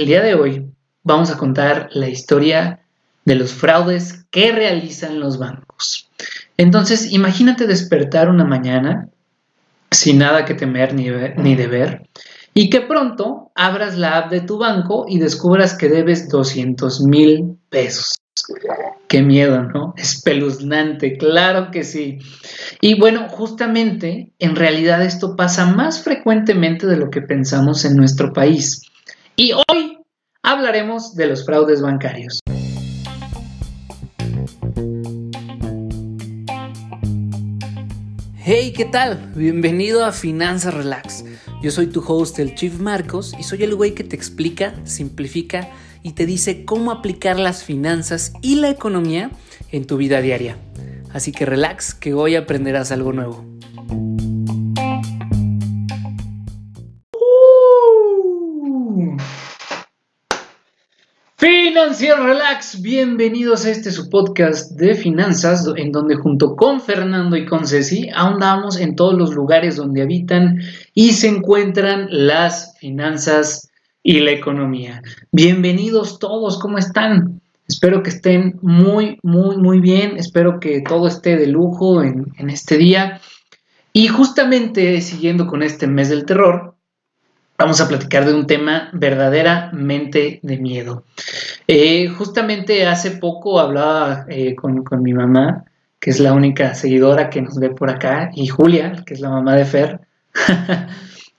el día de hoy vamos a contar la historia de los fraudes que realizan los bancos. Entonces, imagínate despertar una mañana sin nada que temer ni, ni deber y que pronto abras la app de tu banco y descubras que debes 200 mil pesos. Qué miedo, ¿no? Espeluznante, claro que sí. Y bueno, justamente, en realidad esto pasa más frecuentemente de lo que pensamos en nuestro país. Y hoy hablaremos de los fraudes bancarios. Hey, ¿qué tal? Bienvenido a Finanzas Relax. Yo soy tu host, el Chief Marcos, y soy el güey que te explica, simplifica y te dice cómo aplicar las finanzas y la economía en tu vida diaria. Así que relax, que hoy aprenderás algo nuevo. Relax, bienvenidos a este su podcast de finanzas, en donde junto con Fernando y con Ceci ahondamos en todos los lugares donde habitan y se encuentran las finanzas y la economía. Bienvenidos todos, ¿cómo están? Espero que estén muy, muy, muy bien. Espero que todo esté de lujo en este día. Y justamente siguiendo con este mes del terror, vamos a platicar de un tema verdaderamente de miedo. Eh, justamente hace poco hablaba eh, con, mi mamá, que es la única seguidora que nos ve por acá, y Julia, que es la mamá de Fer.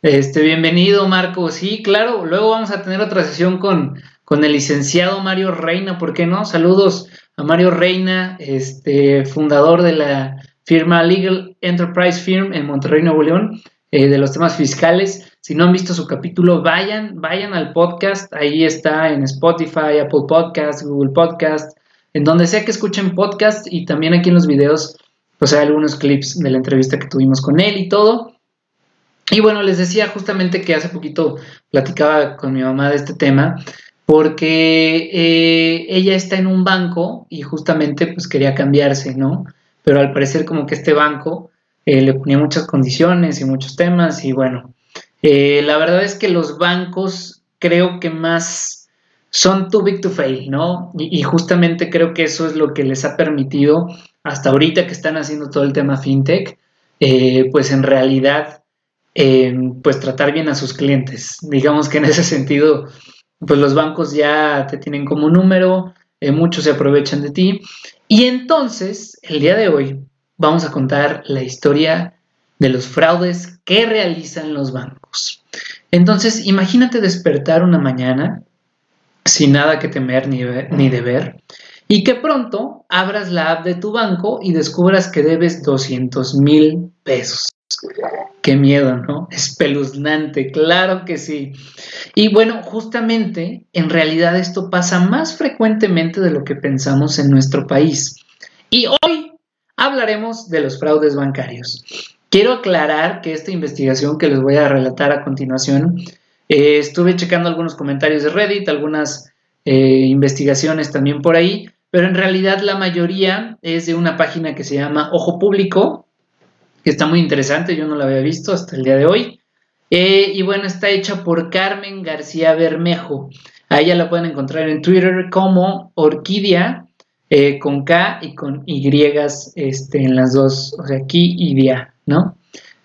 este, bienvenido, Marco. Sí, claro, luego vamos a tener otra sesión con, con el licenciado Mario Reina, ¿por qué no? Saludos a Mario Reina, este, fundador de la firma Legal Enterprise Firm en Monterrey, Nuevo León, eh, de los temas fiscales. Si no han visto su capítulo, vayan, vayan al podcast. Ahí está en Spotify, Apple Podcast, Google Podcast, en donde sea que escuchen podcast y también aquí en los videos, pues hay algunos clips de la entrevista que tuvimos con él y todo. Y bueno, les decía justamente que hace poquito platicaba con mi mamá de este tema porque eh, ella está en un banco y justamente pues quería cambiarse, ¿no? Pero al parecer como que este banco eh, le ponía muchas condiciones y muchos temas y bueno, eh, la verdad es que los bancos creo que más son too big to fail, ¿no? Y, justamente creo que eso es lo que les ha permitido hasta ahorita que están haciendo todo el tema fintech, eh, pues en realidad, eh, pues tratar bien a sus clientes. Digamos que en ese sentido, pues los bancos ya te tienen como número, muchos se aprovechan de ti. Y entonces, el día de hoy, vamos a contar la historia de los fraudes que realizan los bancos. Entonces, imagínate despertar una mañana sin nada que temer ni, ni deber y que pronto abras la app de tu banco y descubras que debes 200 mil pesos. Qué miedo, ¿no? Espeluznante, claro que sí. Y bueno, justamente, en realidad esto pasa más frecuentemente de lo que pensamos en nuestro país. Y hoy hablaremos de los fraudes bancarios. Quiero aclarar que esta investigación que les voy a relatar a continuación, eh, estuve checando algunos comentarios de Reddit, algunas eh, investigaciones también por ahí, pero en realidad la mayoría es de una página que se llama Ojo Público, que está muy interesante, yo no la había visto hasta el día de hoy. Eh, y bueno, está hecha por Carmen García Bermejo. A ella la pueden encontrar en Twitter como Orquídea, con K y con Y este, en las dos, o sea, aquí y Dia. ¿no?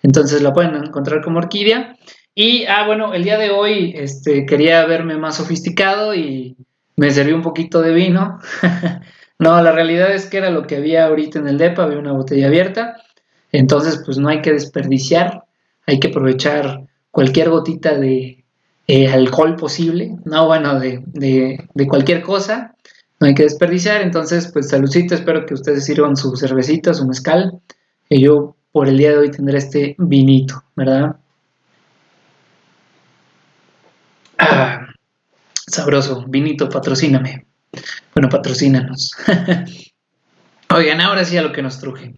Entonces la pueden encontrar como orquídea. Y, ah, bueno, el día de hoy este, quería verme más sofisticado y me serví un poquito de vino. no, la realidad es que era lo que había ahorita en el DEPA, había una botella abierta. Entonces, pues no hay que desperdiciar, hay que aprovechar cualquier gotita de eh, alcohol posible, no, bueno, de, de, cualquier cosa, no hay que desperdiciar. Entonces, pues saludcita, espero que ustedes sirvan su cervecita, su mezcal. Y yo por el día de hoy tendré este vinito, ¿verdad? Ah, sabroso, vinito, patrocíname. Bueno, patrocínanos. Oigan, ahora sí a lo que nos truje.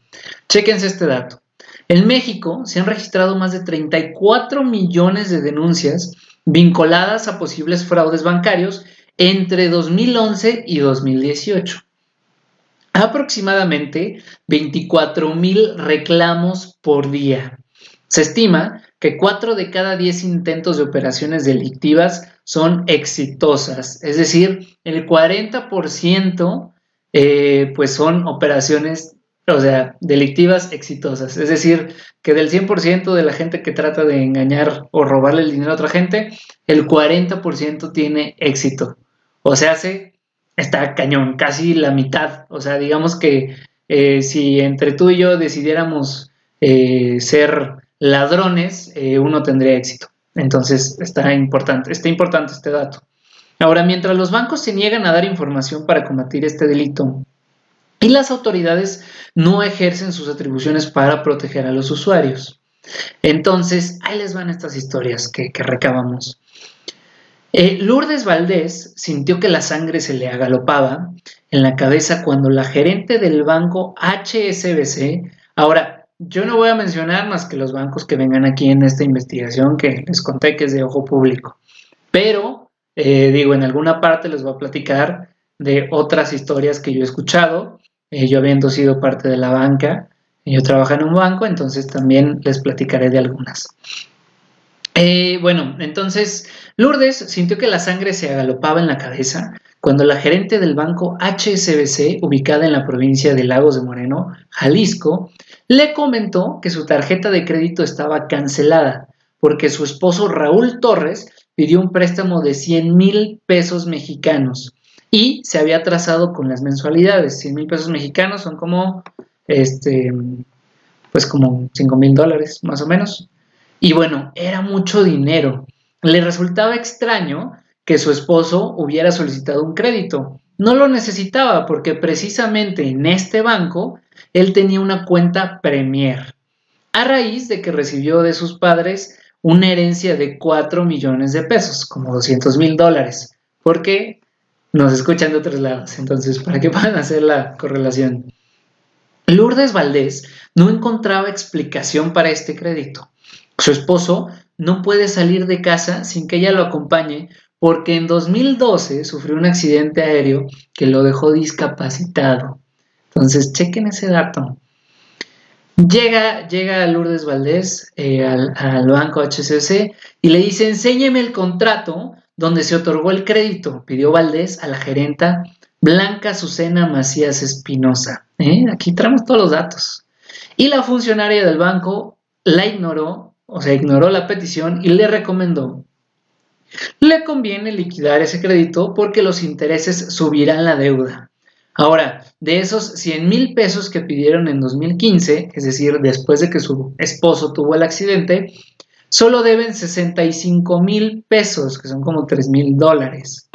Chéquense este dato. En México se han registrado más de 34 millones de denuncias vinculadas a posibles fraudes bancarios entre 2011 y 2018 aproximadamente 24 mil reclamos por día. Se estima que 4 de cada 10 intentos de operaciones delictivas son exitosas, es decir, el 40% eh, pues son operaciones, o sea, delictivas exitosas, es decir, que del 100% de la gente que trata de engañar o robarle el dinero a otra gente, el 40% tiene éxito, o sea, se está cañón, casi la mitad, o sea, digamos que eh, si entre tú y yo decidiéramos eh, ser ladrones, uno tendría éxito. Entonces está importante, está importante este dato. Ahora, mientras los bancos se niegan a dar información para combatir este delito y las autoridades no ejercen sus atribuciones para proteger a los usuarios. Entonces, ahí les van estas historias que, recabamos. Eh, Lourdes Valdés sintió que la sangre se le agalopaba en la cabeza cuando la gerente del banco HSBC, ahora yo no voy a mencionar más que los bancos que vengan aquí en esta investigación que les conté que es de ojo público. Pero, eh, digo, en alguna parte les voy a platicar de otras historias que yo he escuchado. Eh, yo habiendo sido parte de la banca, yo trabajo en un banco, entonces también les platicaré de algunas. Eh, bueno, entonces Lourdes sintió que la sangre se agalopaba en la cabeza cuando la gerente del banco HSBC, ubicada en la provincia de Lagos de Moreno, Jalisco, le comentó que su tarjeta de crédito estaba cancelada porque su esposo Raúl Torres pidió un préstamo de 100 mil pesos mexicanos y se había atrasado con las mensualidades. 100 mil pesos mexicanos son como, este, pues como 5 mil dólares más o menos. Y bueno, era mucho dinero. Le resultaba extraño que su esposo hubiera solicitado un crédito. No lo necesitaba porque precisamente en este banco él tenía una cuenta Premier, a raíz de que recibió de sus padres una herencia de 4 millones de pesos, como 200 mil dólares, porque nos escuchan de otros lados, entonces para que puedan hacer la correlación. Lourdes Valdés no encontraba explicación para este crédito. Su esposo no puede salir de casa sin que ella lo acompañe porque en 2012 sufrió un accidente aéreo que lo dejó discapacitado. Entonces, chequen ese dato. Llega, llega Lourdes Valdés eh, al, banco HCC y le dice, enséñeme el contrato donde se otorgó el crédito. Pidió Valdés a la gerenta Blanca Azucena Macías Espinosa. ¿eh? Aquí traemos todos los datos. Y la funcionaria del banco la ignoró, o sea, ignoró la petición y le recomendó le conviene liquidar ese crédito porque los intereses subirán la deuda. Ahora, de esos 100 mil pesos que pidieron en 2015, es decir, después de que su esposo tuvo el accidente, solo deben 65 mil pesos, que son como 3 mil dólares.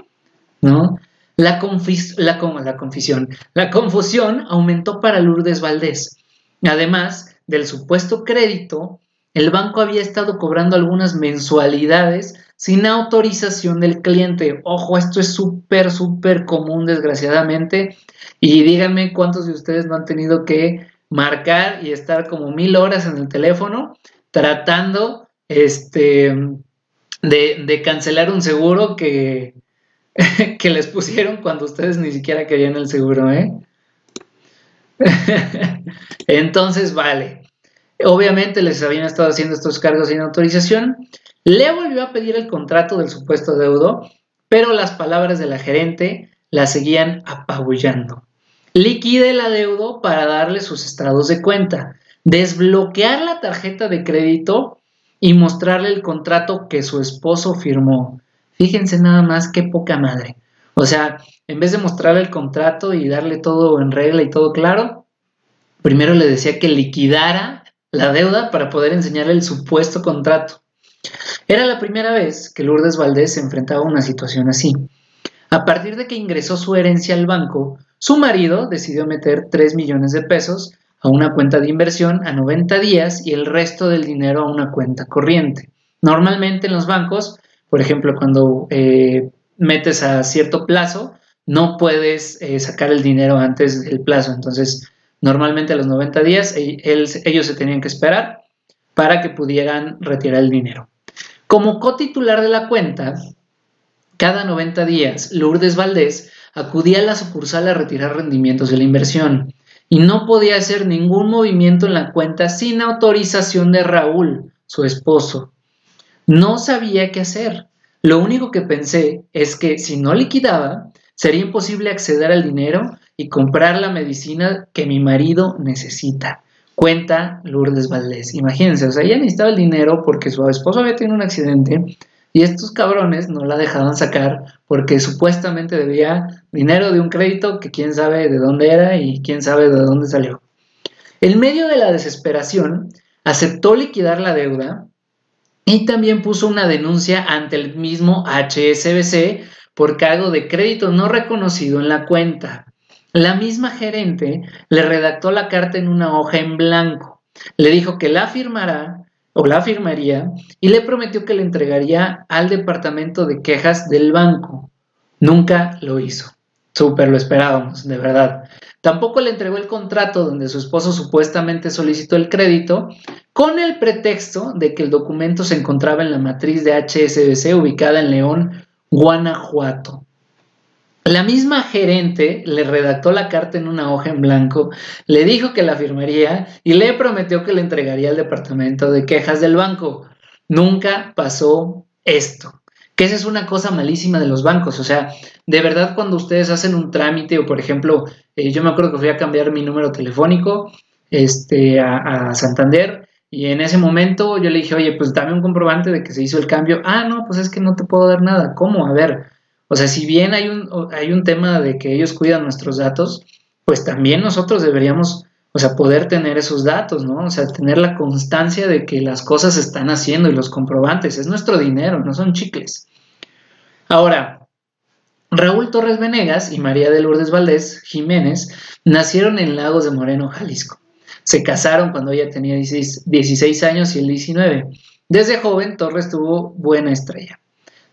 ¿no? La, la, la, confisión, la confusión aumentó para Lourdes Valdés. Además del supuesto crédito, el banco había estado cobrando algunas mensualidades sin autorización del cliente. Ojo, esto es súper, súper común desgraciadamente. Y díganme cuántos de ustedes no han tenido que marcar y estar como mil horas en el teléfono tratando este, de, cancelar un seguro que, que les pusieron cuando ustedes ni siquiera querían el seguro, ¿eh? Entonces, vale. Obviamente les habían estado haciendo estos cargos sin autorización le volvió a pedir el contrato del supuesto deudo, pero las palabras de la gerente la seguían apabullando. Liquide la deudo para darle sus estados de cuenta, desbloquear la tarjeta de crédito y mostrarle el contrato que su esposo firmó. Fíjense nada más qué poca madre. O sea, en vez de mostrarle el contrato y darle todo en regla y todo claro, primero le decía que liquidara la deuda para poder enseñarle el supuesto contrato. Era la primera vez que Lourdes Valdés se enfrentaba a una situación así. A partir de que ingresó su herencia al banco, su marido decidió meter 3 millones de pesos a una cuenta de inversión a 90 días y el resto del dinero a una cuenta corriente. Normalmente en los bancos, por ejemplo, cuando eh, metes a cierto plazo, no puedes eh, sacar el dinero antes del plazo. Entonces, normalmente a los 90 días ellos se tenían que esperar para que pudieran retirar el dinero. Como cotitular de la cuenta, cada 90 días, Lourdes Valdés acudía a la sucursal a retirar rendimientos de la inversión y no podía hacer ningún movimiento en la cuenta sin autorización de Raúl, su esposo. No sabía qué hacer. Lo único que pensé es que si no liquidaba, sería imposible acceder al dinero y comprar la medicina que mi marido necesita. Cuenta Lourdes Valdés. Imagínense, o sea, ella necesitaba el dinero porque su esposo había tenido un accidente y estos cabrones no la dejaban sacar porque supuestamente debía dinero de un crédito que quién sabe de dónde era y quién sabe de dónde salió. En medio de la desesperación, aceptó liquidar la deuda y también puso una denuncia ante el mismo HSBC por cargo de crédito no reconocido en la cuenta. La misma gerente le redactó la carta en una hoja en blanco. Le dijo que la firmará o la firmaría y le prometió que le entregaría al departamento de quejas del banco. Nunca lo hizo. Súper lo esperábamos, de verdad. Tampoco le entregó el contrato donde su esposo supuestamente solicitó el crédito con el pretexto de que el documento se encontraba en la matriz de HSBC ubicada en León, Guanajuato. La misma gerente le redactó la carta en una hoja en blanco, le dijo que la firmaría y le prometió que le entregaría al departamento de quejas del banco. Nunca pasó esto que esa es una cosa malísima de los bancos. O sea, de verdad cuando ustedes hacen un trámite o por ejemplo, eh, yo me acuerdo que fui a cambiar mi número telefónico este, a, a, Santander y en ese momento yo le dije, oye, pues dame un comprobante de que se hizo el cambio. Ah, no, pues es que no te puedo dar nada. ¿Cómo? A ver, o sea, si bien hay un, hay un tema de que ellos cuidan nuestros datos, pues también nosotros deberíamos o sea, poder tener esos datos, ¿no? O sea, tener la constancia de que las cosas se están haciendo y los comprobantes. Es nuestro dinero, no son chicles. Ahora, Raúl Torres Venegas y María de Lourdes Valdés Jiménez nacieron en Lagos de Moreno, Jalisco. Se casaron cuando ella tenía 16, años y él 19. Desde joven, Torres tuvo buena estrella.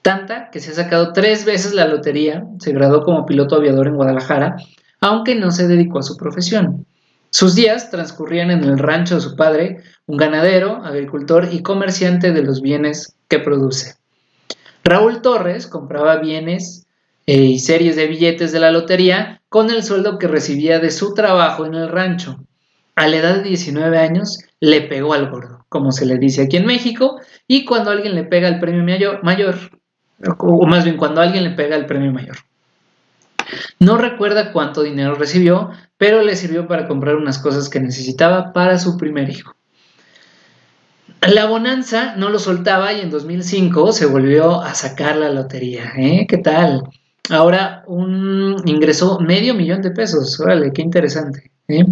Tanta que se ha sacado tres veces la lotería, se graduó como piloto aviador en Guadalajara, aunque no se dedicó a su profesión. Sus días transcurrían en el rancho de su padre, un ganadero, agricultor y comerciante de los bienes que produce. Raúl Torres compraba bienes eh, y series de billetes de la lotería con el sueldo que recibía de su trabajo en el rancho. A la edad de 19 años le pegó al gordo, como se le dice aquí en México, y cuando alguien le pega el premio mayor, mayor o más bien cuando alguien le pega el premio mayor. No recuerda cuánto dinero recibió, pero le sirvió para comprar unas cosas que necesitaba para su primer hijo. La bonanza no lo soltaba y en 2005 se volvió a sacar la lotería. ¿eh? ¿Qué tal? Ahora un, ingresó medio millón de pesos. Órale, qué interesante. ¿eh?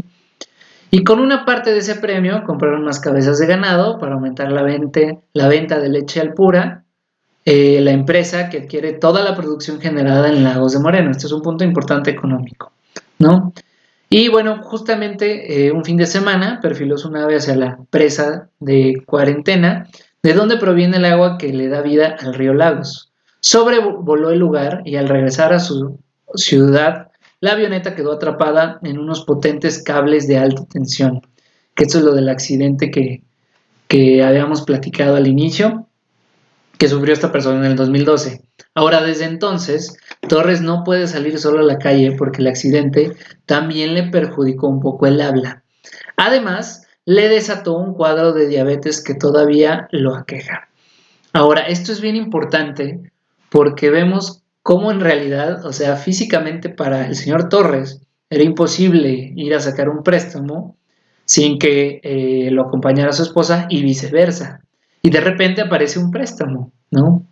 Y con una parte de ese premio compraron más cabezas de ganado para aumentar la venta, la venta de leche al pura eh, la empresa que adquiere toda la producción generada en Lagos de Moreno. Este es un punto importante económico, ¿no? Y bueno, justamente eh, un fin de semana perfiló su nave hacia la presa de cuarentena, de donde proviene el agua que le da vida al río Lagos. Sobrevoló el lugar y al regresar a su ciudad, la avioneta quedó atrapada en unos potentes cables de alta tensión, que esto es lo del accidente que, que habíamos platicado al inicio que sufrió esta persona en el 2012. Ahora, desde entonces, Torres no puede salir solo a la calle porque el accidente también le perjudicó un poco el habla. Además, le desató un cuadro de diabetes que todavía lo aqueja. Ahora, esto es bien importante porque vemos cómo en realidad, o sea, físicamente para el señor Torres era imposible ir a sacar un préstamo sin que eh, lo acompañara su esposa y viceversa y de repente aparece un préstamo, ¿no?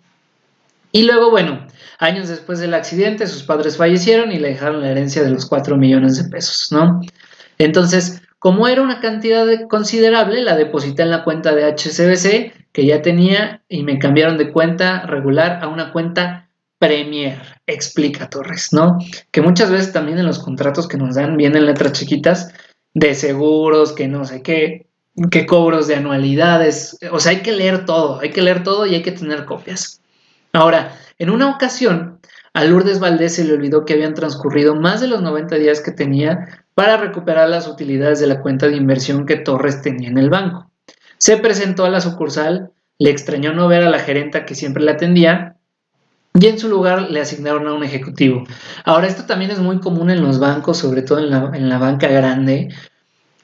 Y luego, bueno, años después del accidente, sus padres fallecieron y le dejaron la herencia de los 4 millones de pesos, ¿no? Entonces, como era una cantidad considerable, la deposité en la cuenta de HCBC que ya tenía y me cambiaron de cuenta regular a una cuenta Premier, explica Torres, ¿no? Que muchas veces también en los contratos que nos dan vienen letras chiquitas de seguros, que no sé qué, que cobros de anualidades, o sea, hay que leer todo, hay que leer todo y hay que tener copias. Ahora, en una ocasión, a Lourdes Valdés se le olvidó que habían transcurrido más de los 90 días que tenía para recuperar las utilidades de la cuenta de inversión que Torres tenía en el banco. Se presentó a la sucursal, le extrañó no ver a la gerenta que siempre la atendía y en su lugar le asignaron a un ejecutivo. Ahora, esto también es muy común en los bancos, sobre todo en la, en la banca grande,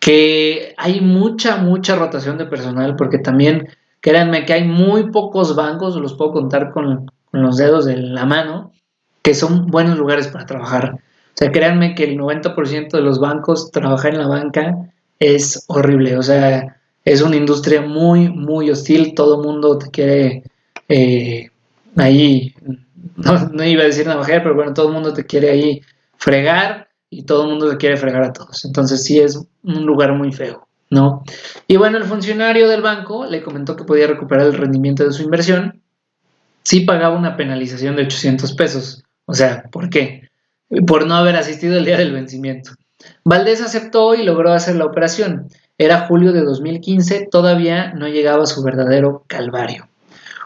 que hay mucha, mucha rotación de personal, porque también, créanme que hay muy pocos bancos, los puedo contar con, los dedos de la mano que son buenos lugares para trabajar. O sea, créanme que el 90% de los bancos, trabajar en la banca es horrible. O sea, es una industria muy, muy hostil. Todo mundo te quiere eh, ahí, no, iba a decir navajear, pero bueno, todo el mundo te quiere ahí fregar y todo el mundo te quiere fregar a todos. Entonces sí es un lugar muy feo, ¿no? Y bueno, el funcionario del banco le comentó que podía recuperar el rendimiento de su inversión si pagaba una penalización de 800 pesos. O sea, ¿por qué? Por no haber asistido el día del vencimiento. Valdés aceptó y logró hacer la operación. Era julio de 2015, todavía no llegaba a su verdadero calvario.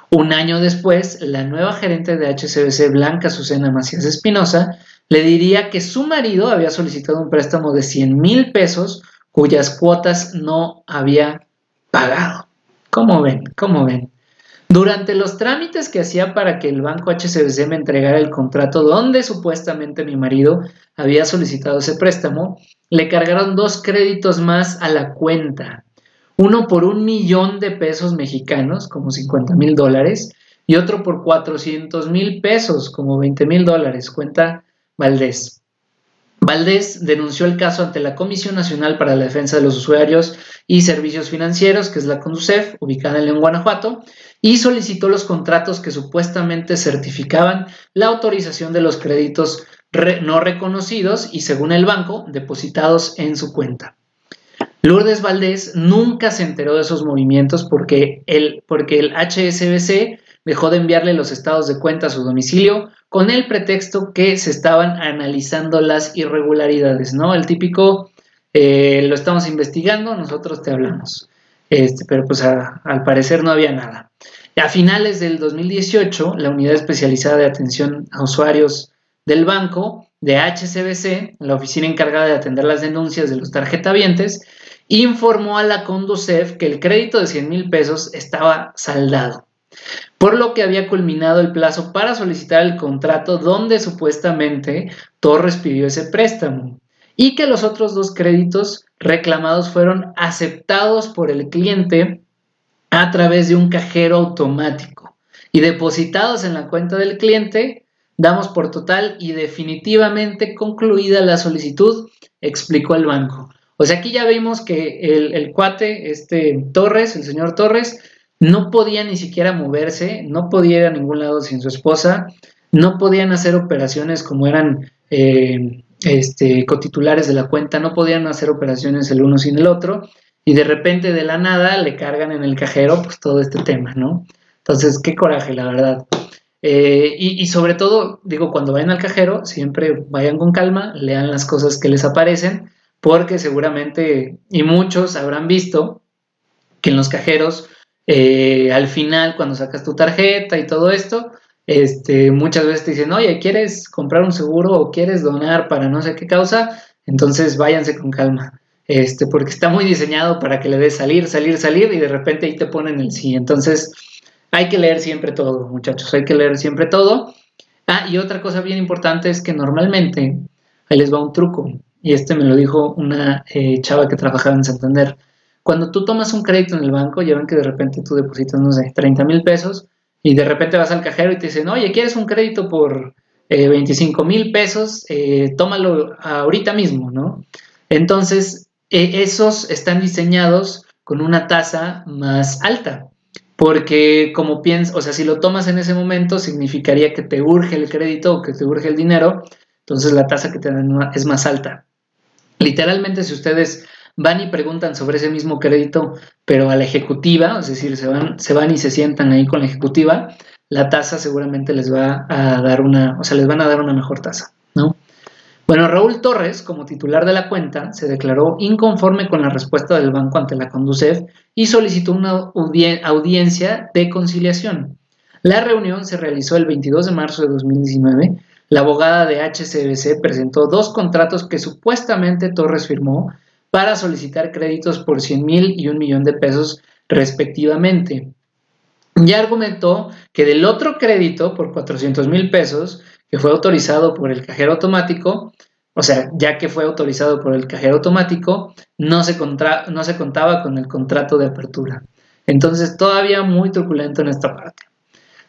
Un año después, la nueva gerente de HCBC, Blanca Susana Macías Espinosa, le diría que su marido había solicitado un préstamo de 100 mil pesos cuyas cuotas no había pagado. ¿Cómo ven? ¿Cómo ven? Durante los trámites que hacía para que el banco HCBC me entregara el contrato donde supuestamente mi marido había solicitado ese préstamo, le cargaron dos créditos más a la cuenta. Uno por un millón de pesos mexicanos, como 50 mil dólares, y otro por 400 mil pesos, como 20 mil dólares, cuenta Valdés. Valdés denunció el caso ante la Comisión Nacional para la Defensa de los Usuarios y Servicios Financieros, que es la CONDUCEF, ubicada en Guanajuato, y solicitó los contratos que supuestamente certificaban la autorización de los créditos no reconocidos y, según el banco, depositados en su cuenta. Lourdes Valdés nunca se enteró de esos movimientos porque el, porque el HSBC dejó de enviarle los estados de cuenta a su domicilio con el pretexto que se estaban analizando las irregularidades, ¿no? El típico, eh, lo estamos investigando, nosotros te hablamos. Este, pero pues al parecer no había nada. A finales del 2018, la unidad especializada de atención a usuarios del banco de HCBC, la oficina encargada de atender las denuncias de los tarjetavientes, informó a la Conducef que el crédito de 100 mil pesos estaba saldado, por lo que había culminado el plazo para solicitar el contrato donde supuestamente Torres pidió ese préstamo y que los otros dos créditos reclamados fueron aceptados por el cliente a través de un cajero automático y depositados en la cuenta del cliente, damos por total y definitivamente concluida la solicitud, explicó el banco. O sea, aquí ya vimos que el, el cuate, este Torres, el señor Torres, no podía ni siquiera moverse, no podía ir a ningún lado sin su esposa, no podían hacer operaciones como eran eh, este, cotitulares de la cuenta, no podían hacer operaciones el uno sin el otro, y de repente de la nada le cargan en el cajero pues todo este tema, ¿no? Entonces, qué coraje, la verdad. Eh, y, y, sobre todo, digo, cuando vayan al cajero, siempre vayan con calma, lean las cosas que les aparecen, porque seguramente, y muchos habrán visto, que en los cajeros, eh, al final, cuando sacas tu tarjeta y todo esto, este, muchas veces te dicen, oye, ¿quieres comprar un seguro o quieres donar para no sé qué causa? Entonces váyanse con calma, este, porque está muy diseñado para que le des salir, salir, salir y de repente ahí te ponen el sí. Entonces hay que leer siempre todo, muchachos, hay que leer siempre todo. Ah, y otra cosa bien importante es que normalmente, ahí les va un truco, y este me lo dijo una eh, chava que trabajaba en Santander. Cuando tú tomas un crédito en el banco, ya ven que de repente tú depositas, no sé, 30 mil pesos y de repente vas al cajero y te dicen, oye, ¿quieres un crédito por 25 eh, mil pesos? Eh, tómalo ahorita mismo, ¿no? Entonces, esos están diseñados con una tasa más alta. Porque como piensas, o sea, si lo tomas en ese momento, significaría que te urge el crédito o que te urge el dinero, entonces la tasa que te dan es más alta. Literalmente, si ustedes van y preguntan sobre ese mismo crédito, pero a la ejecutiva, es decir, se van, se van y se sientan ahí con la ejecutiva, la tasa seguramente les va a dar una, o sea, les van a dar una mejor tasa, ¿no? Bueno, Raúl Torres, como titular de la cuenta, se declaró inconforme con la respuesta del banco ante la Conducef y solicitó una audiencia de conciliación. La reunión se realizó el 22 de marzo de 2019. La abogada de HCBC presentó dos contratos que supuestamente Torres firmó para solicitar créditos por 100 mil y un millón de pesos respectivamente. Ya argumentó que del otro crédito por 400 mil pesos, que fue autorizado por el cajero automático, o sea, ya que fue autorizado por el cajero automático, no se, no se contaba con el contrato de apertura. Entonces, todavía muy truculento en esta parte.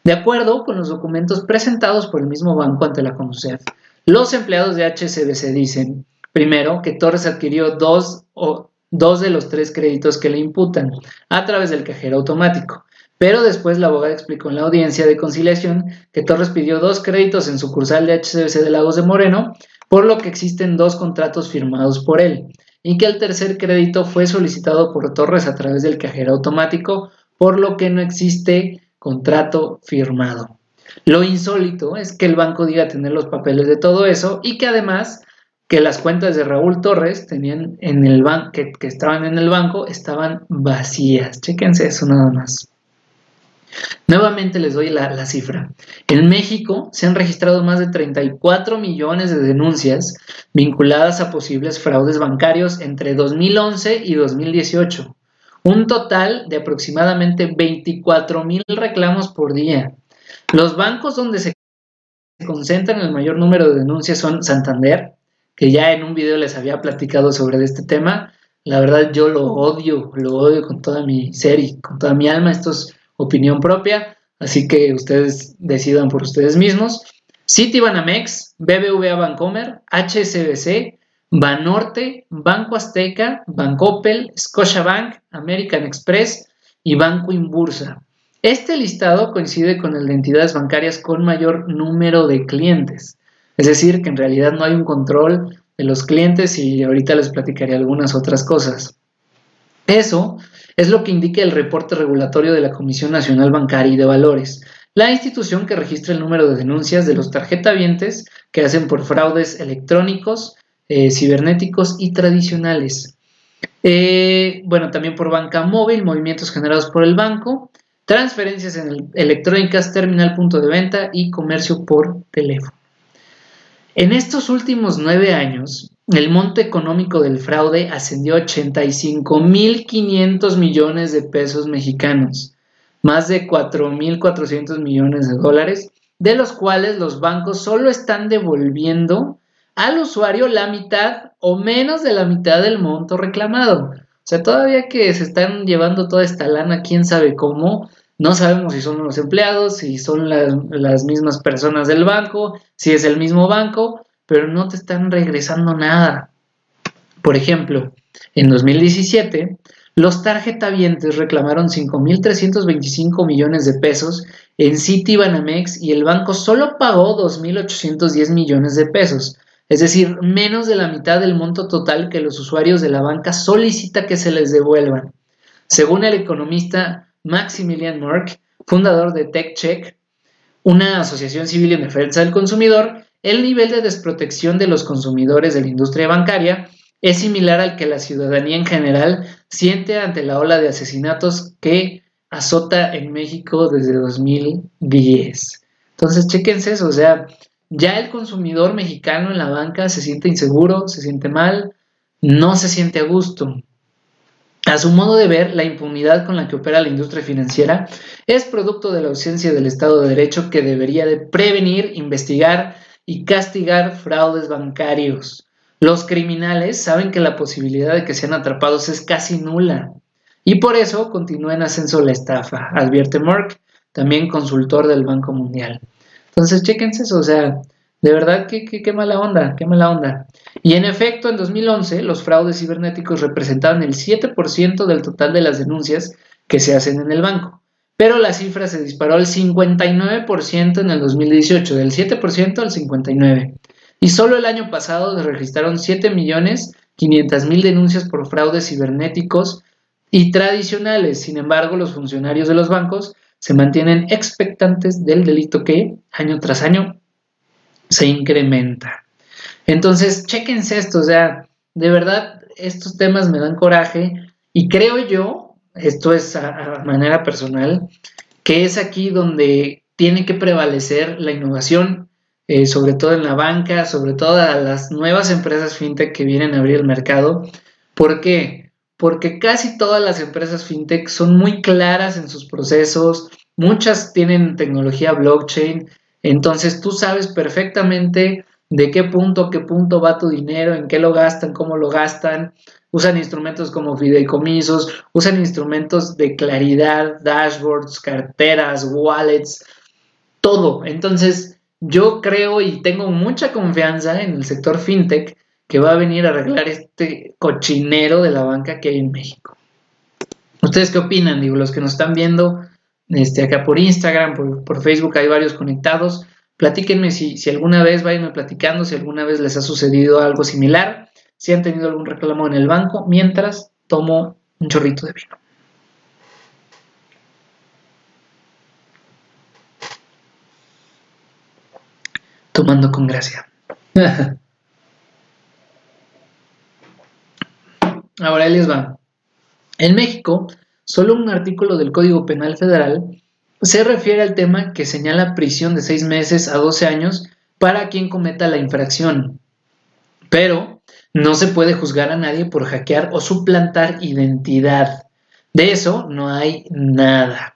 De acuerdo con los documentos presentados por el mismo banco ante la CONUCEF, los empleados de HSBC dicen, primero, que Torres adquirió dos, o, dos de los tres créditos que le imputan a través del cajero automático. Pero después la abogada explicó en la audiencia de conciliación que Torres pidió dos créditos en sucursal de HSBC de Lagos de Moreno, por lo que existen dos contratos firmados por él, y que el tercer crédito fue solicitado por Torres a través del cajero automático, por lo que no existe contrato firmado. Lo insólito es que el banco diga tener los papeles de todo eso y que además que las cuentas de Raúl Torres tenían en el que, estaban en el banco estaban vacías. Chéquense eso nada más. Nuevamente les doy la, la, cifra. En México se han registrado más de 34 millones de denuncias vinculadas a posibles fraudes bancarios entre 2011 y 2018. Un total de aproximadamente 24 mil reclamos por día. Los bancos donde se concentran el mayor número de denuncias son Santander, que ya en un video les había platicado sobre este tema. La verdad yo lo odio, lo odio con toda mi ser y con toda mi alma. Esto es opinión propia, así que ustedes decidan por ustedes mismos. Citibanamex, BBVA Bancomer, HSBC, Banorte, Banco Azteca, Bancoppel, Scotiabank, American Express y Banco Inbursa. Este listado coincide con el de entidades bancarias con mayor número de clientes. Es decir, que en realidad no hay un control de los clientes y ahorita les platicaré algunas otras cosas. Eso es lo que indica el reporte regulatorio de la Comisión Nacional Bancaria y de Valores, la institución que registra el número de denuncias de los tarjetavientes que hacen por fraudes electrónicos, eh, cibernéticos y tradicionales. Eh, bueno, también por banca móvil, movimientos generados por el banco, transferencias en electrónicas, terminal punto de venta y comercio por teléfono. En estos últimos nueve años, el monto económico del fraude ascendió a 85.500 millones de pesos mexicanos, más de 4.400 millones de dólares, de los cuales los bancos solo están devolviendo al usuario la mitad o menos de la mitad del monto reclamado. O sea, todavía que se están llevando toda esta lana, quién sabe cómo, no sabemos si son los empleados, si son las, mismas personas del banco, si es el mismo banco, pero no te están regresando nada. Por ejemplo, en 2017, los tarjetavientes reclamaron 5.325 millones de pesos en Citibanamex y el banco solo pagó 2.810 millones de pesos, es decir, menos de la mitad del monto total que los usuarios de la banca solicita que se les devuelvan. Según el economista Maximilian Merck, fundador de TechCheck, una asociación civil en defensa del consumidor, el nivel de desprotección de los consumidores de la industria bancaria es similar al que la ciudadanía en general siente ante la ola de asesinatos que azota en México desde 2010. Entonces, chéquense eso, o sea, ya el consumidor mexicano en la banca se siente inseguro, se siente mal, no se siente a gusto. A su modo de ver, la impunidad con la que opera la industria financiera es producto de la ausencia del Estado de Derecho que debería de prevenir, investigar y castigar fraudes bancarios. Los criminales saben que la posibilidad de que sean atrapados es casi nula y por eso continúa en ascenso la estafa, advierte Merck, también consultor del Banco Mundial. Entonces, chéquense eso, o sea, de verdad, qué, qué, mala onda, qué mala onda. Y en efecto, en 2011, los fraudes cibernéticos representaban el 7% del total de las denuncias que se hacen en el banco. Pero la cifra se disparó al 59% en el 2018, del 7% al 59%. Y solo el año pasado se registraron 7.500.000 denuncias por fraudes cibernéticos y tradicionales. Sin embargo, los funcionarios de los bancos se mantienen expectantes del delito que, año tras año, se incrementa. Entonces, chequense esto, o sea, de verdad, estos temas me dan coraje y creo yo, esto es a, manera personal, que es aquí donde tiene que prevalecer la innovación, eh, sobre todo en la banca, sobre todo a las nuevas empresas fintech que vienen a abrir el mercado. ¿Por qué? Porque casi todas las empresas fintech son muy claras en sus procesos, muchas tienen tecnología blockchain, entonces tú sabes perfectamente de qué punto, qué punto va tu dinero, en qué lo gastan, cómo lo gastan. Usan instrumentos como fideicomisos, usan instrumentos de claridad, dashboards, carteras, wallets. todo. Entonces, yo creo y tengo mucha confianza en el sector fintech que va a venir a arreglar este cochinero de la banca que hay en México. ¿Ustedes qué opinan? Digo, los que nos están viendo este, acá por Instagram, por, Facebook, hay varios conectados. Platíquenme si, si alguna vez, vayan platicando, si alguna vez les ha sucedido algo similar, si han tenido algún reclamo en el banco, mientras tomo un chorrito de vino. Tomando con gracia. Ahora ahí les va. En México, solo un artículo del Código Penal Federal se refiere al tema que señala prisión de seis meses a 12 años para quien cometa la infracción. Pero no se puede juzgar a nadie por hackear o suplantar identidad. De eso no hay nada.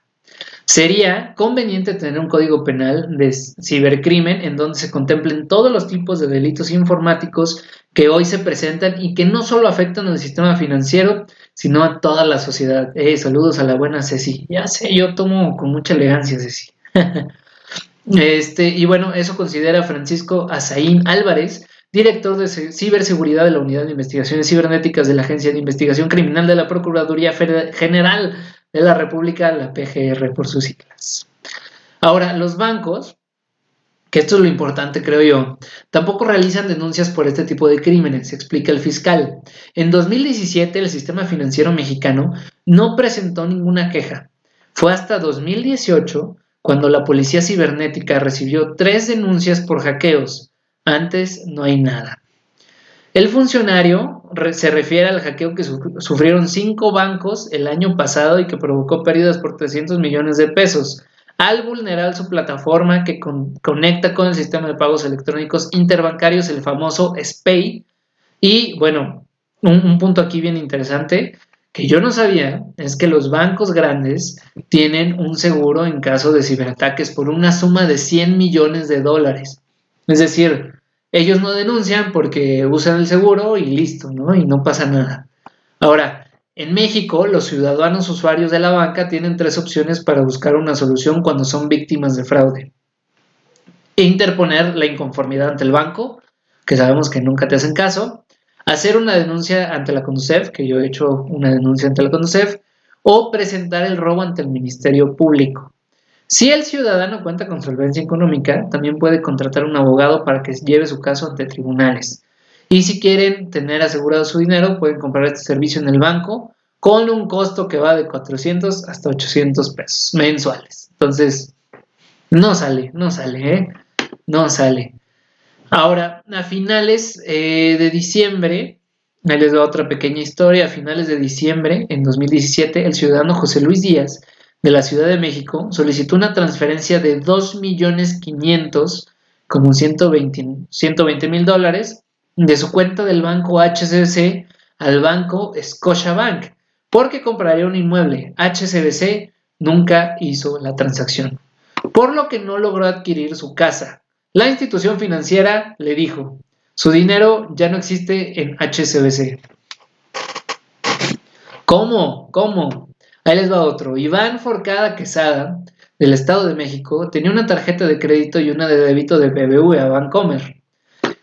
Sería conveniente tener un código penal de cibercrimen en donde se contemplen todos los tipos de delitos informáticos que hoy se presentan y que no solo afectan al sistema financiero, sino a toda la sociedad. Eh, saludos a la buena Ceci. Ya sé, yo tomo con mucha elegancia, Ceci. este, y bueno, eso considera Francisco Azaín Álvarez, director de ciberseguridad de la Unidad de Investigaciones Cibernéticas de la Agencia de Investigación Criminal de la Procuraduría General de la República, la PGR por sus siglas. Ahora, los bancos, que esto es lo importante creo yo, tampoco realizan denuncias por este tipo de crímenes, explica el fiscal. En 2017 el sistema financiero mexicano no presentó ninguna queja. Fue hasta 2018 cuando la policía cibernética recibió tres denuncias por hackeos. Antes no hay nada. El funcionario se refiere al hackeo que sufrieron cinco bancos el año pasado y que provocó pérdidas por 300 millones de pesos al vulnerar su plataforma que conecta con el sistema de pagos electrónicos interbancarios, el famoso SPAY. Y bueno, un, punto aquí bien interesante que yo no sabía es que los bancos grandes tienen un seguro en caso de ciberataques por una suma de 100 millones de dólares. Es decir, ellos no denuncian porque usan el seguro y listo, ¿no? Y no pasa nada. Ahora, en México, los ciudadanos usuarios de la banca tienen tres opciones para buscar una solución cuando son víctimas de fraude. Interponer la inconformidad ante el banco, que sabemos que nunca te hacen caso, hacer una denuncia ante la CONDUCEF, que yo he hecho una denuncia ante la CONDUCEF, o presentar el robo ante el Ministerio Público. Si el ciudadano cuenta con solvencia económica, también puede contratar un abogado para que lleve su caso ante tribunales. Y si quieren tener asegurado su dinero, pueden comprar este servicio en el banco con un costo que va de 400 hasta 800 pesos mensuales. Entonces, no sale, no sale, ¿eh? No sale. Ahora, a finales eh, de diciembre, ahí les doy otra pequeña historia, a finales de diciembre, en 2017, el ciudadano José Luis Díaz de la Ciudad de México solicitó una transferencia de 2.500.000, como 120 mil dólares, de su cuenta del banco HCBC al banco Scotiabank, porque compraría un inmueble. HCBC nunca hizo la transacción, por lo que no logró adquirir su casa. La institución financiera le dijo, su dinero ya no existe en HCBC. ¿Cómo? ¿Cómo? Ahí les va otro. Iván Forcada Quesada, del Estado de México, tenía una tarjeta de crédito y una de débito de BBV a Bancomer.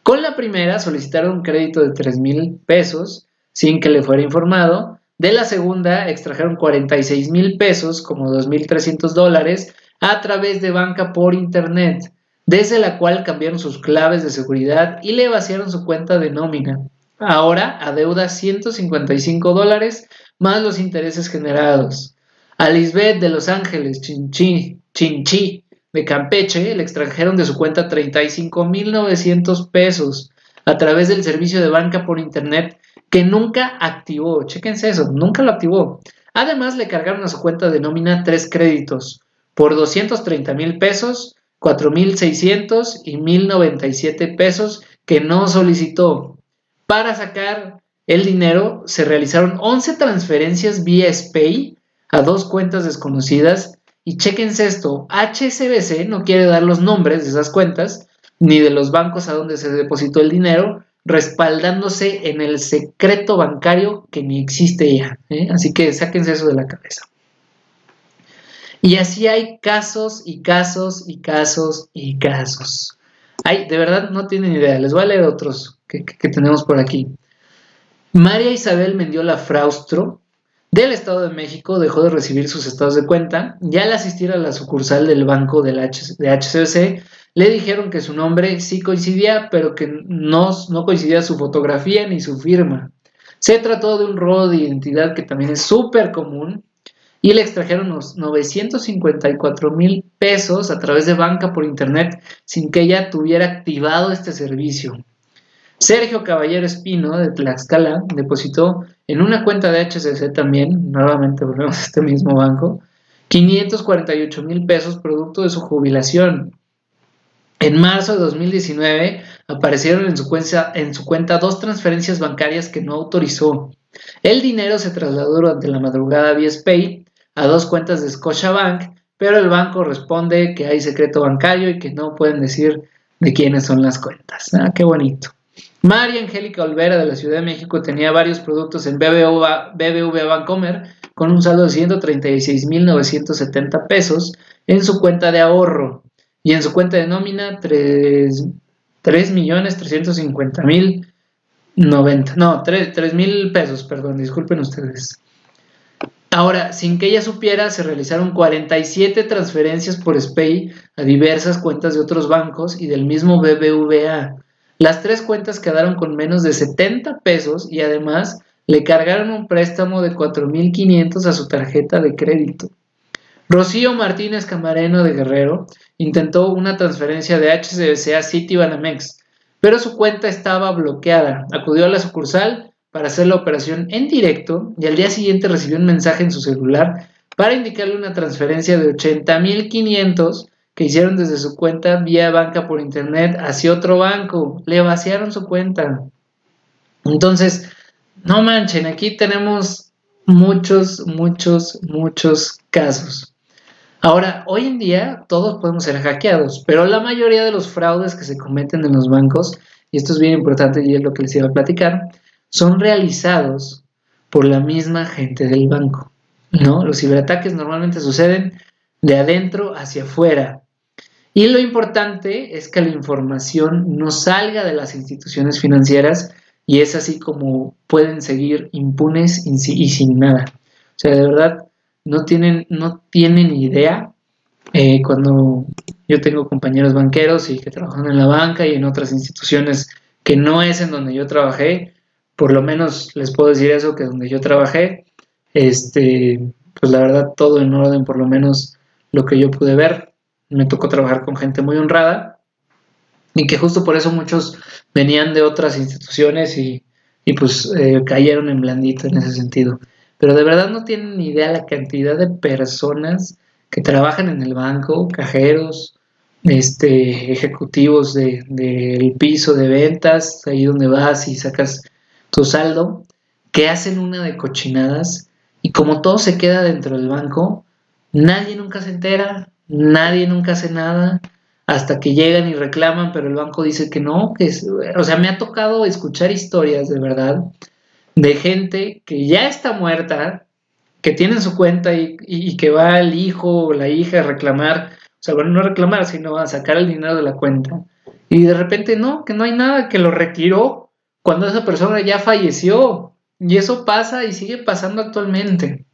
Con la primera solicitaron un crédito de 3 mil pesos sin que le fuera informado. De la segunda extrajeron 46 mil pesos, como 2.300 dólares, a través de banca por internet, desde la cual cambiaron sus claves de seguridad y le vaciaron su cuenta de nómina. Ahora adeuda 155 dólares más los intereses generados. A Lisbeth de Los Ángeles, Chinchi, Chinchi de Campeche, le extrajeron de su cuenta 35.900 pesos a través del servicio de banca por internet que nunca activó. Chéquense eso, nunca lo activó. Además, le cargaron a su cuenta de nómina tres créditos por 230 mil pesos, 4.600 y 1.097 pesos que no solicitó para sacar el dinero, se realizaron 11 transferencias vía SPAY a dos cuentas desconocidas y chequense esto, HSBC no quiere dar los nombres de esas cuentas ni de los bancos a donde se depositó el dinero, respaldándose en el secreto bancario que ni existe ya. ¿eh? Así que sáquense eso de la cabeza. Y así hay casos y casos y casos y casos. Ay, de verdad no tienen idea. Les voy a leer otros que, tenemos por aquí. María Isabel Mendiola Fraustro, del Estado de México, dejó de recibir sus estados de cuenta y al asistir a la sucursal del banco del H de HCBC, le dijeron que su nombre sí coincidía, pero que no, no coincidía su fotografía ni su firma. Se trató de un robo de identidad que también es súper común y le extrajeron los 954 mil pesos a través de banca por internet sin que ella tuviera activado este servicio. Sergio Caballero Espino de Tlaxcala depositó en una cuenta de HCC también, nuevamente volvemos a este mismo banco, 548 mil pesos producto de su jubilación. En marzo de 2019 aparecieron en su, cuenta, en su cuenta dos transferencias bancarias que no autorizó. El dinero se trasladó durante la madrugada vía SPAY a dos cuentas de Scotiabank, pero el banco responde que hay secreto bancario y que no pueden decir de quiénes son las cuentas. Ah, qué bonito. María Angélica Olvera de la Ciudad de México tenía varios productos en BBVA, Bancomer con un saldo de 136.970 pesos en su cuenta de ahorro y en su cuenta de nómina 3.350.090. No, 3 mil pesos, perdón, disculpen ustedes. Ahora, sin que ella supiera, se realizaron 47 transferencias por SPAY a diversas cuentas de otros bancos y del mismo BBVA. Las tres cuentas quedaron con menos de 70 pesos y además le cargaron un préstamo de 4.500 a su tarjeta de crédito. Rocío Martínez Camareno de Guerrero intentó una transferencia de HCBC a Citibanamex, pero su cuenta estaba bloqueada. Acudió a la sucursal para hacer la operación en directo y al día siguiente recibió un mensaje en su celular para indicarle una transferencia de 80.500 que hicieron desde su cuenta vía banca por internet hacia otro banco. Le vaciaron su cuenta. Entonces, no manchen, aquí tenemos muchos, muchos, muchos casos. Ahora, hoy en día todos podemos ser hackeados, pero la mayoría de los fraudes que se cometen en los bancos, y esto es bien importante y es lo que les iba a platicar, son realizados por la misma gente del banco. ¿no? Los ciberataques normalmente suceden de adentro hacia afuera. Y lo importante es que la información no salga de las instituciones financieras y es así como pueden seguir impunes y sin nada. O sea, de verdad, no tienen, no tienen idea. Eh, cuando yo tengo compañeros banqueros y que trabajan en la banca y en otras instituciones que no es en donde yo trabajé, por lo menos les puedo decir eso, que donde yo trabajé, este, pues la verdad todo en orden, por lo menos lo que yo pude ver. Me tocó trabajar con gente muy honrada y que justo por eso muchos venían de otras instituciones y, pues eh, cayeron en blandito en ese sentido. Pero de verdad no tienen ni idea la cantidad de personas que trabajan en el banco, cajeros, este, ejecutivos del de, piso de ventas, ahí donde vas y sacas tu saldo, que hacen una de cochinadas y como todo se queda dentro del banco, nadie nunca se entera, nadie nunca hace nada, hasta que llegan y reclaman, pero el banco dice que no, que es, o sea, me ha tocado escuchar historias de verdad de gente que ya está muerta, que tiene su cuenta y, y, que va el hijo o la hija a reclamar, o sea, bueno, no reclamar, sino a sacar el dinero de la cuenta. Y de repente no, que no hay nada, que lo retiró cuando esa persona ya falleció. Y eso pasa y sigue pasando actualmente.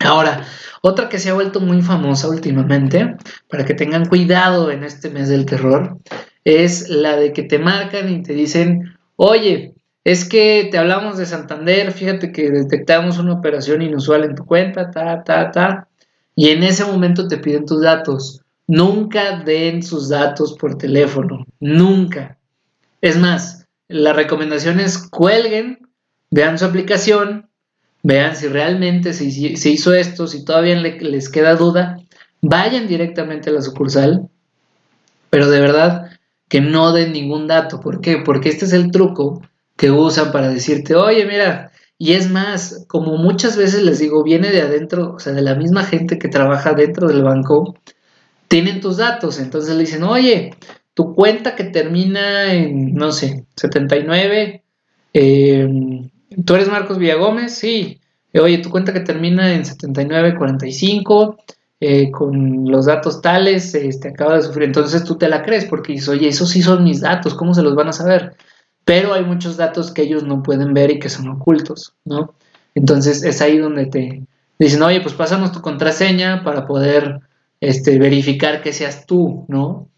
Ahora, otra que se ha vuelto muy famosa últimamente, para que tengan cuidado en este mes del terror, es la de que te marcan y te dicen, oye, es que te hablamos de Santander, fíjate que detectamos una operación inusual en tu cuenta, ta, ta, ta, y en ese momento te piden tus datos. Nunca den sus datos por teléfono, nunca. Es más, la recomendación es cuelguen, vean su aplicación, vean si realmente se, hizo esto, si todavía les queda duda, vayan directamente a la sucursal, pero de verdad que no den ningún dato. ¿Por qué? Porque este es el truco que usan para decirte, oye, mira, y es más, como muchas veces les digo, viene de adentro, o sea, de la misma gente que trabaja dentro del banco, tienen tus datos, entonces le dicen, oye, tu cuenta que termina en, no sé, 79, em, tú eres Marcos Villagómez, sí, oye, tu cuenta que termina en 7945, eh, con los datos tales, este, acaba de sufrir. Entonces tú te la crees porque dices, oye, esos sí son mis datos, ¿cómo se los van a saber? Pero hay muchos datos que ellos no pueden ver y que son ocultos, ¿no? Entonces es ahí donde te dicen, oye, pues pásanos tu contraseña para poder este, verificar que seas tú, ¿no?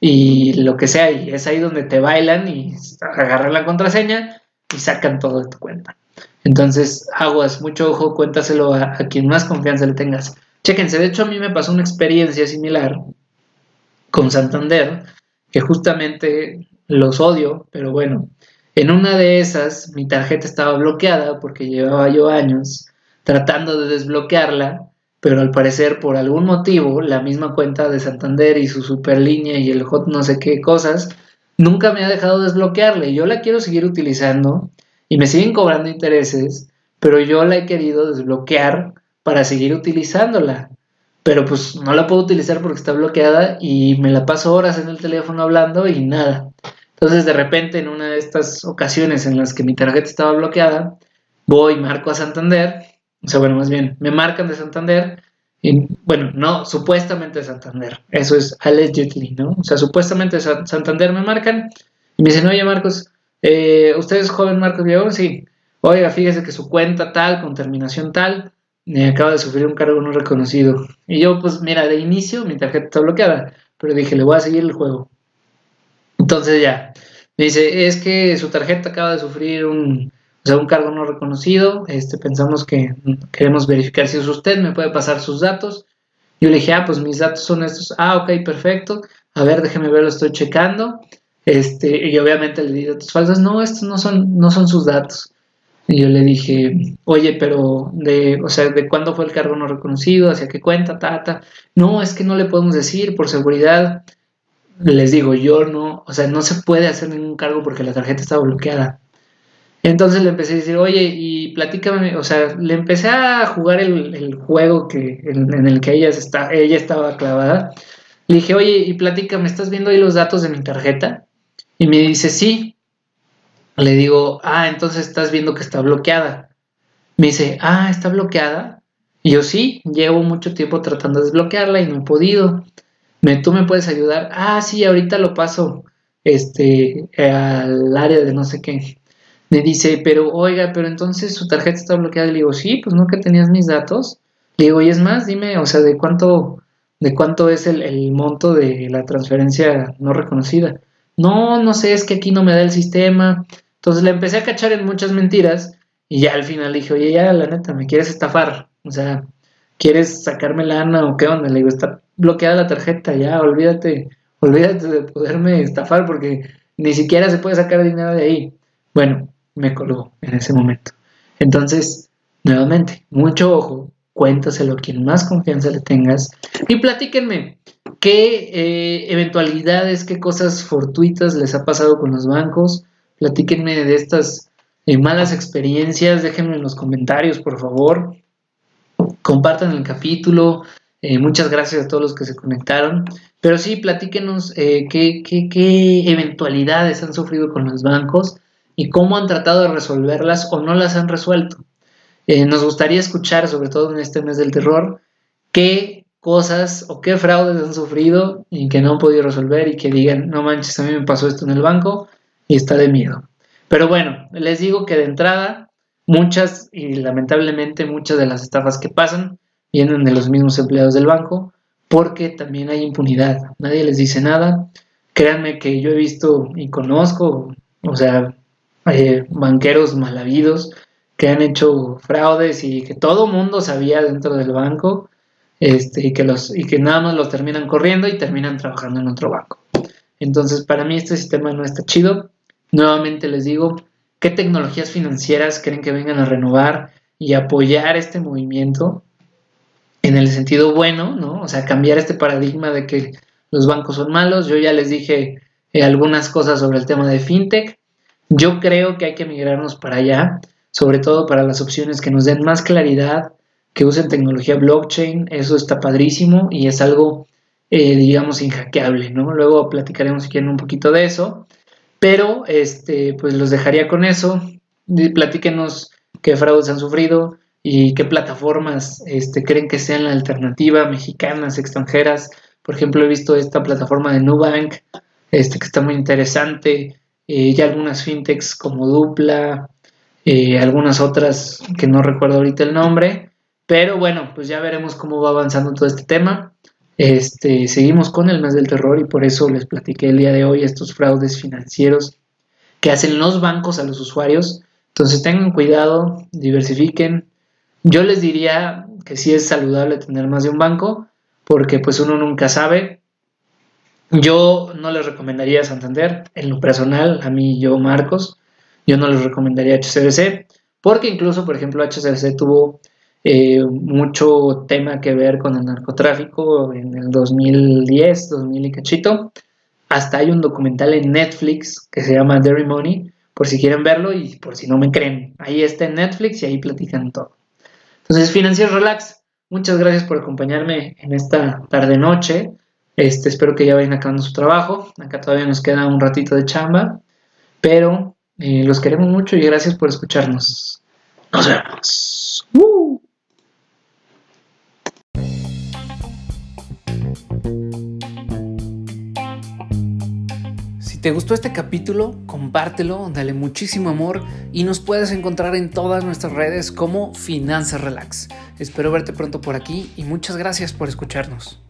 Y lo que sea, y es ahí donde te bailan y agarran la contraseña y sacan todo de tu cuenta. Entonces, aguas, mucho ojo, cuéntaselo a, quien más confianza le tengas. Chéquense, de hecho a mí me pasó una experiencia similar con Santander, que justamente los odio, pero bueno, en una de esas mi tarjeta estaba bloqueada porque llevaba yo años tratando de desbloquearla, pero al parecer por algún motivo la misma cuenta de Santander y su superlínea y el hot no sé qué cosas nunca me ha dejado desbloquearla y yo la quiero seguir utilizando y me siguen cobrando intereses, pero yo la he querido desbloquear para seguir utilizándola. Pero pues no la puedo utilizar porque está bloqueada y me la paso horas en el teléfono hablando y nada. Entonces de repente en una de estas ocasiones en las que mi tarjeta estaba bloqueada, voy, marco a Santander, o sea, bueno, más bien, me marcan de Santander, bueno, no, supuestamente de Santander, eso es allegedly, ¿no? O sea, supuestamente de Santander me marcan y me dicen, oye Marcos, eh, ¿usted es joven Marcos Villagón? Sí. Oiga, fíjese que su cuenta tal, con terminación tal, me acaba de sufrir un cargo no reconocido. Y yo, pues mira, de inicio mi tarjeta está bloqueada, pero dije, le voy a seguir el juego. Entonces ya, me dice, es que su tarjeta acaba de sufrir un, o sea, un cargo no reconocido, este, pensamos que queremos verificar si es usted, me puede pasar sus datos. Yo le dije, ah, pues mis datos son estos. Ah, ok, perfecto. A ver, déjeme ver, lo estoy checando. Este, y obviamente le di datos falsos. No, estos no son, no son sus datos. Y yo le dije, oye, pero de, o sea, ¿de cuándo fue el cargo no reconocido? ¿Hacia qué cuenta? Tata. No, es que no le podemos decir por seguridad. Les digo, yo no, o sea, no se puede hacer ningún cargo porque la tarjeta está bloqueada. Entonces le empecé a decir, oye, y platícame, o sea, le empecé a jugar el, juego que, en, el que ella, está, ella estaba clavada. Le dije, oye, y platícame, ¿estás viendo ahí los datos de mi tarjeta? Y me dice, sí. Le digo, ah, entonces estás viendo que está bloqueada. Me dice, ah, ¿está bloqueada? Y yo sí, llevo mucho tiempo tratando de desbloquearla y no he podido. ¿Me, ¿Tú me puedes ayudar? Ah, sí, ahorita lo paso este, al área de no sé qué. Me dice, pero oiga, pero entonces su tarjeta está bloqueada. Le digo, sí, pues que tenías mis datos. Le digo, y es más, dime, o sea, ¿de cuánto, de cuánto es el, el monto de la transferencia no reconocida? No, no sé, es que aquí no me da el sistema. Entonces le empecé a cachar en muchas mentiras y ya al final dije, oye, ya la neta, me quieres estafar. O sea, ¿quieres sacarme lana o qué onda? Le digo, está bloqueada la tarjeta, ya, olvídate, olvídate de poderme estafar porque ni siquiera se puede sacar dinero de ahí. Bueno, me colgó en ese momento. Entonces, nuevamente, mucho ojo, cuéntaselo a quien más confianza le tengas y platíquenme qué eh, eventualidades, qué cosas fortuitas les ha pasado con los bancos. Platíquenme de estas eh, malas experiencias, déjenme en los comentarios, por favor. Compartan el capítulo. Eh, muchas gracias a todos los que se conectaron. Pero sí, platíquenos qué, qué, qué eventualidades han sufrido con los bancos y cómo han tratado de resolverlas o no las han resuelto. Eh, nos gustaría escuchar, sobre todo en este mes del terror, qué cosas o qué fraudes han sufrido y que no han podido resolver y que digan, no manches, a mí me pasó esto en el banco y está de miedo. Pero bueno, les digo que de entrada, muchas y lamentablemente muchas de las estafas que pasan vienen de los mismos empleados del banco porque también hay impunidad, nadie les dice nada. Créanme que yo he visto y conozco, o sea, eh, banqueros mal habidos que han hecho fraudes y que todo mundo sabía dentro del banco este, y, que los, y que nada más los terminan corriendo y terminan trabajando en otro banco. Entonces, para mí este sistema no está chido. Nuevamente les digo, ¿qué tecnologías financieras creen que vengan a renovar y apoyar este movimiento en el sentido bueno, ¿no? O sea, cambiar este paradigma de que los bancos son malos. Yo ya les dije eh, algunas cosas sobre el tema de fintech. Yo creo que hay que migrarnos para allá, sobre todo para las opciones que nos den más claridad, que usen tecnología blockchain, eso está padrísimo y es algo, eh, digamos, inhackeable, ¿no? Luego platicaremos si quieren un poquito de eso, pero este, pues los dejaría con eso. Platíquenos qué fraudes han sufrido, y qué plataformas este, creen que sean la alternativa, mexicanas, extranjeras. Por ejemplo, he visto esta plataforma de Nubank, este, que está muy interesante, eh, ya algunas fintechs como Dupla, eh, algunas otras que no recuerdo ahorita el nombre, pero bueno, pues ya veremos cómo va avanzando todo este tema. Este, seguimos con el mes del terror y por eso les platiqué el día de hoy estos fraudes financieros que hacen los bancos a los usuarios. Entonces tengan cuidado, diversifiquen. Yo les diría que sí es saludable tener más de un banco porque pues uno nunca sabe. Yo no les recomendaría Santander, en lo personal, a mí yo Marcos, yo no les recomendaría HCBC porque incluso, por ejemplo, HCBC tuvo eh, mucho tema que ver con el narcotráfico en el 2010, 2000 y cachito. Hasta hay un documental en Netflix que se llama Dairy Money, por si quieren verlo y por si no me creen. Ahí está en Netflix y ahí platican todo. Entonces, Financiero Relax, muchas gracias por acompañarme en esta tarde-noche. Este, espero que ya vayan acabando su trabajo. Acá todavía nos queda un ratito de chamba, pero eh, los queremos mucho y gracias por escucharnos. Nos vemos. Si te gustó este capítulo, compártelo, dale muchísimo amor y nos puedes encontrar en todas nuestras redes como Finanzas Relax. Espero verte pronto por aquí y muchas gracias por escucharnos.